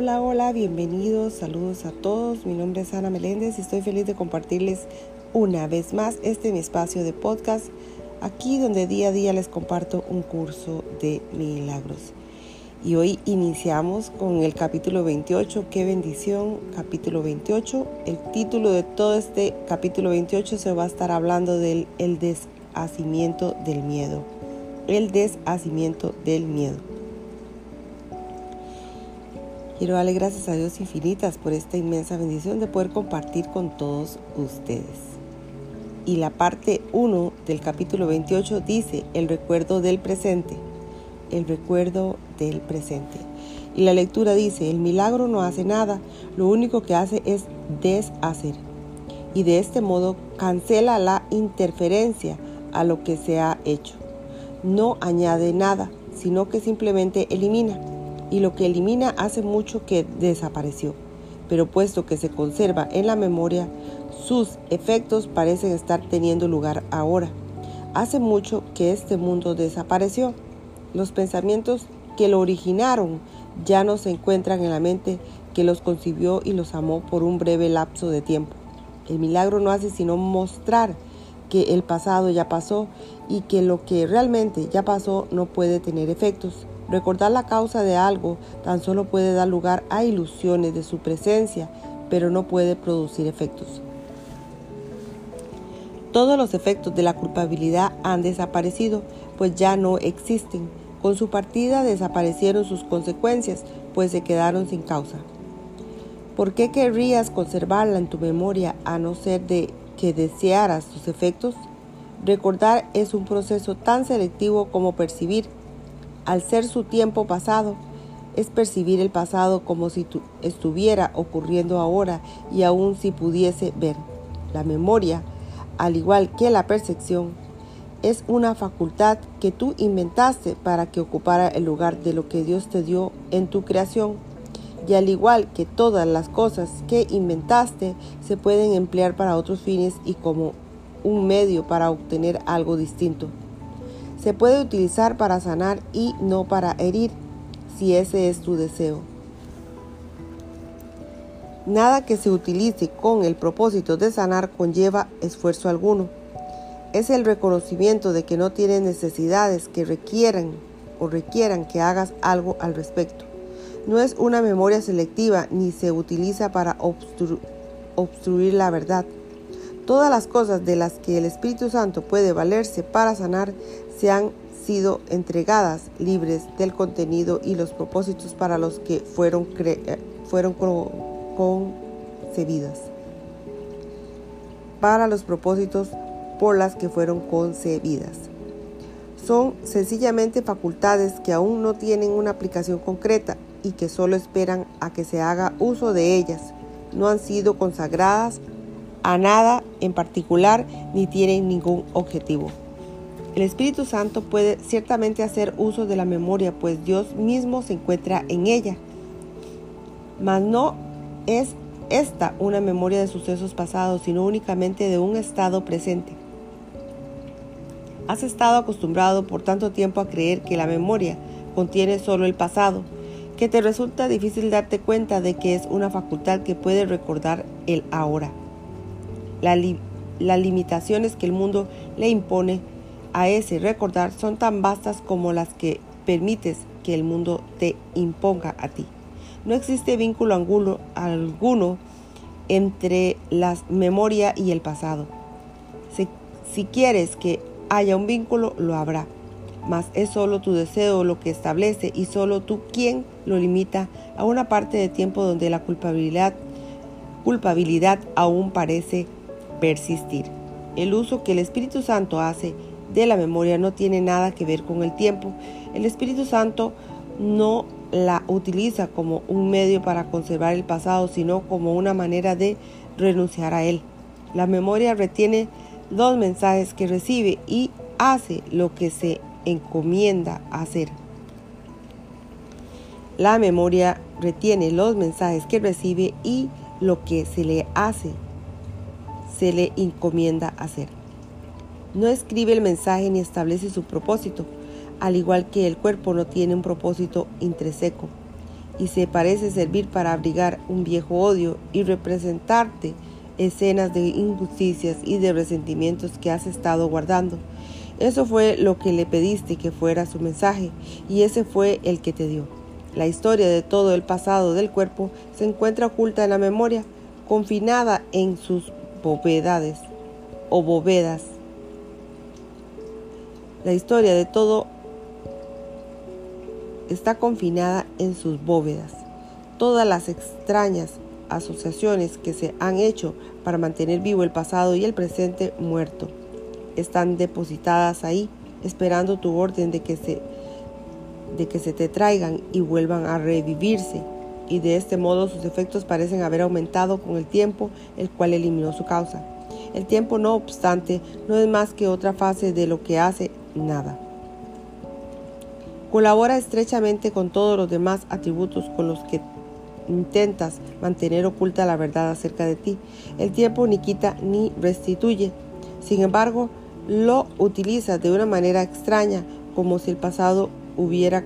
Hola, hola, bienvenidos, saludos a todos. Mi nombre es Ana Meléndez y estoy feliz de compartirles una vez más este mi espacio de podcast, aquí donde día a día les comparto un curso de milagros. Y hoy iniciamos con el capítulo 28, qué bendición, capítulo 28. El título de todo este capítulo 28 se va a estar hablando del el deshacimiento del miedo. El deshacimiento del miedo. Quiero darle gracias a Dios infinitas por esta inmensa bendición de poder compartir con todos ustedes. Y la parte 1 del capítulo 28 dice el recuerdo del presente el recuerdo del presente. Y la lectura dice, el milagro no hace nada, lo único que hace es deshacer. Y de este modo cancela la interferencia a lo que se ha hecho. No añade nada, sino que simplemente elimina. Y lo que elimina hace mucho que desapareció. Pero puesto que se conserva en la memoria, sus efectos parecen estar teniendo lugar ahora. Hace mucho que este mundo desapareció los pensamientos que lo originaron ya no se encuentran en la mente que los concibió y los amó por un breve lapso de tiempo. El milagro no hace sino mostrar que el pasado ya pasó y que lo que realmente ya pasó no puede tener efectos. Recordar la causa de algo tan solo puede dar lugar a ilusiones de su presencia, pero no puede producir efectos. Todos los efectos de la culpabilidad han desaparecido, pues ya no existen. Con su partida desaparecieron sus consecuencias, pues se quedaron sin causa. ¿Por qué querrías conservarla en tu memoria a no ser de que desearas sus efectos? Recordar es un proceso tan selectivo como percibir. Al ser su tiempo pasado, es percibir el pasado como si estuviera ocurriendo ahora y aún si pudiese ver. La memoria, al igual que la percepción, es una facultad que tú inventaste para que ocupara el lugar de lo que Dios te dio en tu creación. Y al igual que todas las cosas que inventaste, se pueden emplear para otros fines y como un medio para obtener algo distinto. Se puede utilizar para sanar y no para herir, si ese es tu deseo. Nada que se utilice con el propósito de sanar conlleva esfuerzo alguno es el reconocimiento de que no tienes necesidades que requieran o requieran que hagas algo al respecto. No es una memoria selectiva ni se utiliza para obstruir la verdad. Todas las cosas de las que el Espíritu Santo puede valerse para sanar se han sido entregadas libres del contenido y los propósitos para los que fueron, eh, fueron concebidas. Para los propósitos por las que fueron concebidas. Son sencillamente facultades que aún no tienen una aplicación concreta y que solo esperan a que se haga uso de ellas. No han sido consagradas a nada en particular ni tienen ningún objetivo. El Espíritu Santo puede ciertamente hacer uso de la memoria, pues Dios mismo se encuentra en ella. Mas no es esta una memoria de sucesos pasados, sino únicamente de un estado presente. Has estado acostumbrado por tanto tiempo a creer que la memoria contiene solo el pasado, que te resulta difícil darte cuenta de que es una facultad que puede recordar el ahora. Las limitaciones que el mundo le impone a ese recordar son tan vastas como las que permites que el mundo te imponga a ti. No existe vínculo alguno entre la memoria y el pasado. Si, si quieres que haya un vínculo, lo habrá. Mas es solo tu deseo lo que establece y solo tú quien lo limita a una parte de tiempo donde la culpabilidad, culpabilidad aún parece persistir. El uso que el Espíritu Santo hace de la memoria no tiene nada que ver con el tiempo. El Espíritu Santo no la utiliza como un medio para conservar el pasado, sino como una manera de renunciar a él. La memoria retiene los mensajes que recibe y hace lo que se encomienda hacer. La memoria retiene los mensajes que recibe y lo que se le hace, se le encomienda hacer. No escribe el mensaje ni establece su propósito, al igual que el cuerpo no tiene un propósito intrínseco. y se parece servir para abrigar un viejo odio y representarte escenas de injusticias y de resentimientos que has estado guardando. Eso fue lo que le pediste que fuera su mensaje y ese fue el que te dio. La historia de todo el pasado del cuerpo se encuentra oculta en la memoria, confinada en sus bóvedades o bóvedas. La historia de todo está confinada en sus bóvedas. Todas las extrañas asociaciones que se han hecho para mantener vivo el pasado y el presente muerto están depositadas ahí, esperando tu orden de que se de que se te traigan y vuelvan a revivirse, y de este modo sus efectos parecen haber aumentado con el tiempo, el cual eliminó su causa. El tiempo, no obstante, no es más que otra fase de lo que hace nada. Colabora estrechamente con todos los demás atributos con los que intentas mantener oculta la verdad acerca de ti. El tiempo ni quita ni restituye. Sin embargo, lo utilizas de una manera extraña, como si el pasado hubiera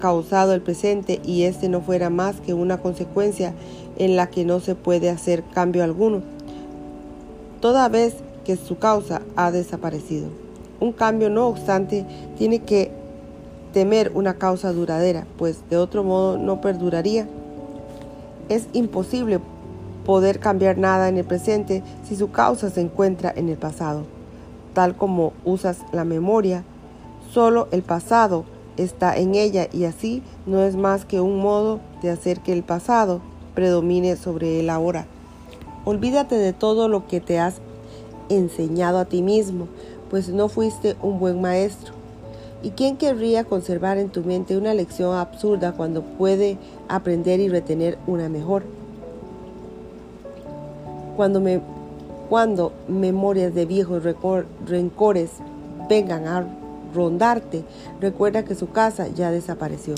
causado el presente y este no fuera más que una consecuencia en la que no se puede hacer cambio alguno, toda vez que su causa ha desaparecido. Un cambio, no obstante, tiene que temer una causa duradera, pues de otro modo no perduraría. Es imposible poder cambiar nada en el presente si su causa se encuentra en el pasado. Tal como usas la memoria, solo el pasado está en ella y así no es más que un modo de hacer que el pasado predomine sobre el ahora. Olvídate de todo lo que te has enseñado a ti mismo, pues no fuiste un buen maestro. ¿Y quién querría conservar en tu mente una lección absurda cuando puede aprender y retener una mejor? Cuando, cuando memorias de viejos rencores vengan a rondarte, recuerda que su casa ya desapareció.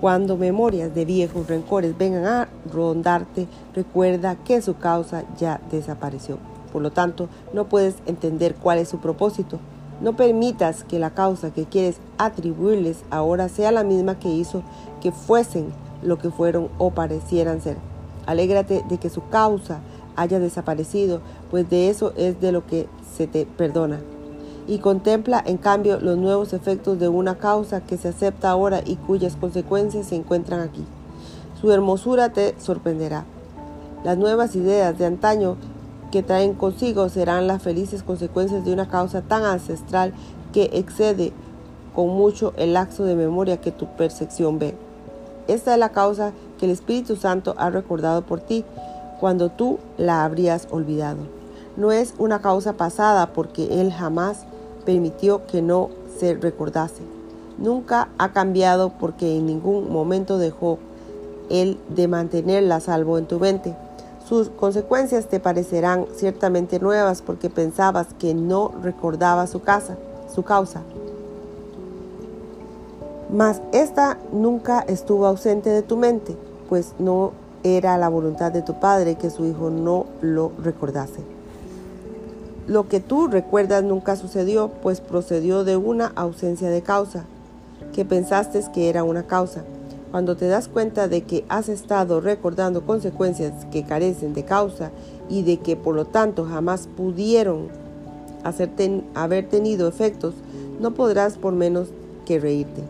Cuando memorias de viejos rencores vengan a rondarte, recuerda que su causa ya desapareció. Por lo tanto, no puedes entender cuál es su propósito. No permitas que la causa que quieres atribuirles ahora sea la misma que hizo que fuesen lo que fueron o parecieran ser. Alégrate de que su causa haya desaparecido, pues de eso es de lo que se te perdona. Y contempla en cambio los nuevos efectos de una causa que se acepta ahora y cuyas consecuencias se encuentran aquí. Su hermosura te sorprenderá. Las nuevas ideas de antaño que traen consigo serán las felices consecuencias de una causa tan ancestral que excede con mucho el laxo de memoria que tu percepción ve. Esta es la causa que el Espíritu Santo ha recordado por ti cuando tú la habrías olvidado. No es una causa pasada porque Él jamás permitió que no se recordase. Nunca ha cambiado porque en ningún momento dejó Él de mantenerla salvo en tu mente. Sus consecuencias te parecerán ciertamente nuevas porque pensabas que no recordaba su casa, su causa. Mas esta nunca estuvo ausente de tu mente, pues no era la voluntad de tu padre que su hijo no lo recordase. Lo que tú recuerdas nunca sucedió, pues procedió de una ausencia de causa, que pensaste que era una causa. Cuando te das cuenta de que has estado recordando consecuencias que carecen de causa y de que por lo tanto jamás pudieron haber tenido efectos, no podrás por menos que reírte.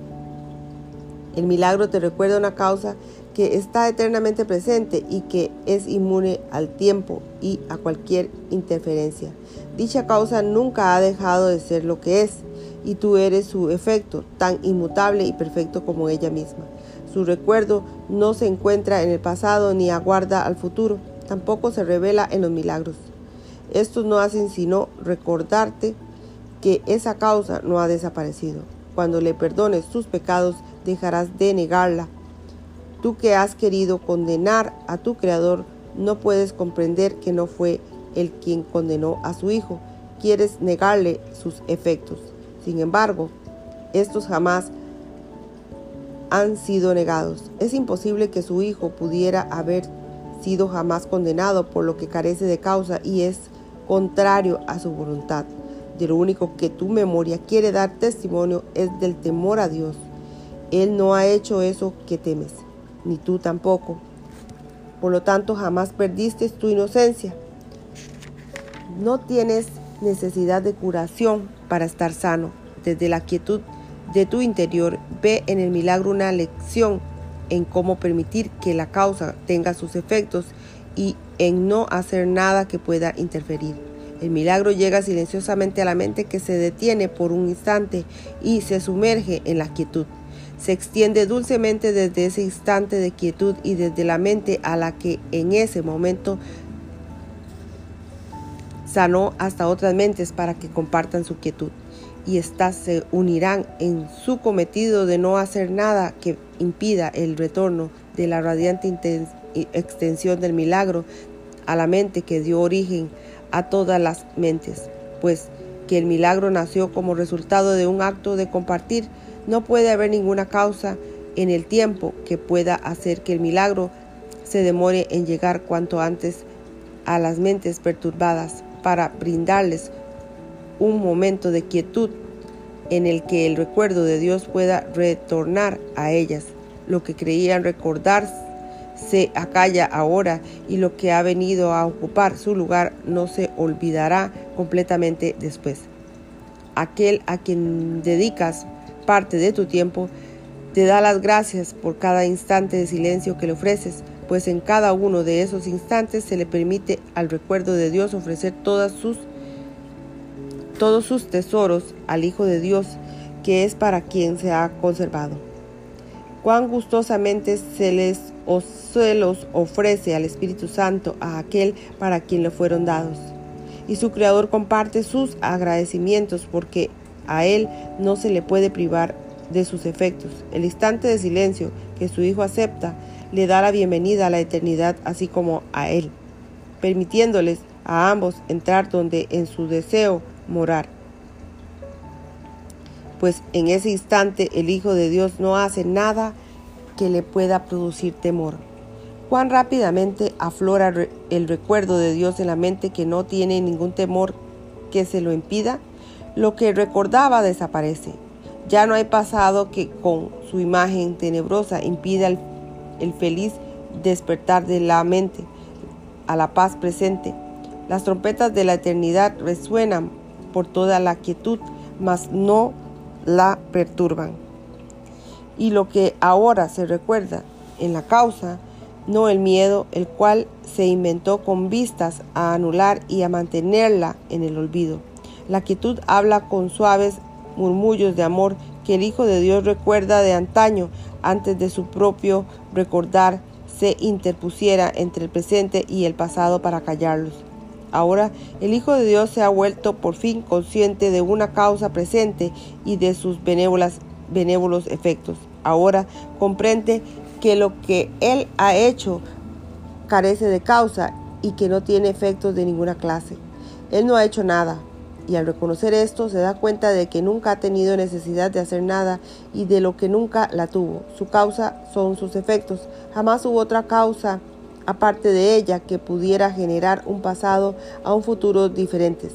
El milagro te recuerda una causa que está eternamente presente y que es inmune al tiempo y a cualquier interferencia. Dicha causa nunca ha dejado de ser lo que es, y tú eres su efecto, tan inmutable y perfecto como ella misma. Su recuerdo no se encuentra en el pasado ni aguarda al futuro, tampoco se revela en los milagros. Estos no hacen sino recordarte que esa causa no ha desaparecido. Cuando le perdones tus pecados, dejarás de negarla. Tú que has querido condenar a tu Creador, no puedes comprender que no fue el quien condenó a su Hijo. Quieres negarle sus efectos. Sin embargo, estos jamás han sido negados. Es imposible que su hijo pudiera haber sido jamás condenado por lo que carece de causa y es contrario a su voluntad. De lo único que tu memoria quiere dar testimonio es del temor a Dios. Él no ha hecho eso que temes. ni tú tampoco. Por lo tanto, jamás perdiste tu inocencia. No tienes necesidad de curación para estar sano. Desde la quietud de tu interior, ve en el milagro una lección en cómo permitir que la causa tenga sus efectos y en no hacer nada que pueda interferir. El milagro llega silenciosamente a la mente que se detiene por un instante y se sumerge en la quietud. Se extiende dulcemente desde ese instante de quietud y desde la mente a la que en ese momento sanó hasta otras mentes para que compartan su quietud. Y éstas se unirán en su cometido de no hacer nada que impida el retorno de la radiante extensión del milagro a la mente que dio origen a todas las mentes, pues que el milagro nació como resultado de un acto de compartir, no puede haber ninguna causa en el tiempo que pueda hacer que el milagro se demore en llegar cuanto antes a las mentes perturbadas para brindarles un momento de quietud en el que el recuerdo de Dios pueda retornar a ellas, lo que creían recordar se acalla ahora y lo que ha venido a ocupar su lugar no se olvidará completamente después. Aquel a quien dedicas parte de tu tiempo te da las gracias por cada instante de silencio que le ofreces, pues en cada uno de esos instantes se le permite al recuerdo de Dios ofrecer sus, todos sus tesoros al Hijo de Dios, que es para quien se ha conservado. Cuán gustosamente se les se los ofrece al Espíritu Santo a aquel para quien le fueron dados. Y su Creador comparte sus agradecimientos porque a Él no se le puede privar de sus efectos. El instante de silencio que su Hijo acepta le da la bienvenida a la eternidad así como a Él, permitiéndoles a ambos entrar donde en su deseo morar. Pues en ese instante el Hijo de Dios no hace nada que le pueda producir temor. Cuán rápidamente aflora el recuerdo de Dios en la mente que no tiene ningún temor que se lo impida. Lo que recordaba desaparece. Ya no hay pasado que con su imagen tenebrosa impida el, el feliz despertar de la mente a la paz presente. Las trompetas de la eternidad resuenan por toda la quietud, mas no la perturban y lo que ahora se recuerda en la causa, no el miedo, el cual se inventó con vistas a anular y a mantenerla en el olvido. La quietud habla con suaves murmullos de amor que el Hijo de Dios recuerda de antaño antes de su propio recordar se interpusiera entre el presente y el pasado para callarlos. Ahora el Hijo de Dios se ha vuelto por fin consciente de una causa presente y de sus benévolas benévolos efectos. Ahora comprende que lo que él ha hecho carece de causa y que no tiene efectos de ninguna clase. Él no ha hecho nada, y al reconocer esto se da cuenta de que nunca ha tenido necesidad de hacer nada y de lo que nunca la tuvo. Su causa son sus efectos. Jamás hubo otra causa aparte de ella que pudiera generar un pasado a un futuro diferentes.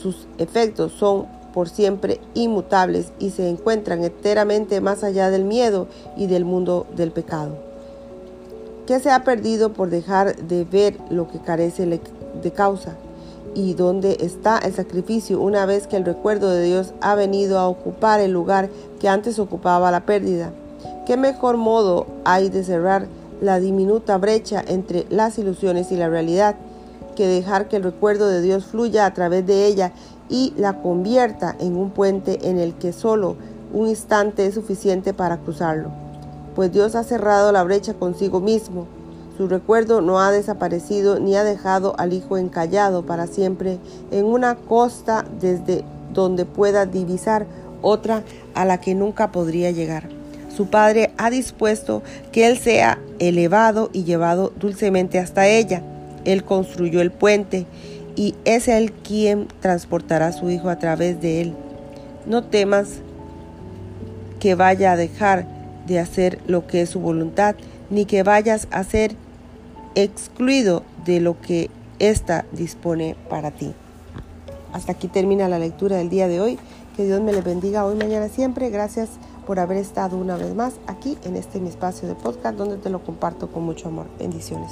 Sus efectos son por siempre inmutables y se encuentran enteramente más allá del miedo y del mundo del pecado. ¿Qué se ha perdido por dejar de ver lo que carece de causa? ¿Y dónde está el sacrificio una vez que el recuerdo de Dios ha venido a ocupar el lugar que antes ocupaba la pérdida? ¿Qué mejor modo hay de cerrar la diminuta brecha entre las ilusiones y la realidad que dejar que el recuerdo de Dios fluya a través de ella y la convierta en un puente en el que solo un instante es suficiente para cruzarlo, pues Dios ha cerrado la brecha consigo mismo. Su recuerdo no ha desaparecido ni ha dejado al Hijo encallado para siempre en una costa desde donde pueda divisar otra a la que nunca podría llegar. Su Padre ha dispuesto que Él sea elevado y llevado dulcemente hasta ella. Él construyó el puente y es Él quien transportará a su Hijo a través de Él. No temas que vaya a dejar de hacer lo que es su voluntad, ni que vayas a ser excluido de lo que ésta dispone para ti. Hasta aquí termina la lectura del día de hoy Que Dios me les bendiga hoy, mañana, siempre. Gracias por haber estado una vez más aquí en este mi espacio de podcast donde te lo comparto con mucho amor. Bendiciones.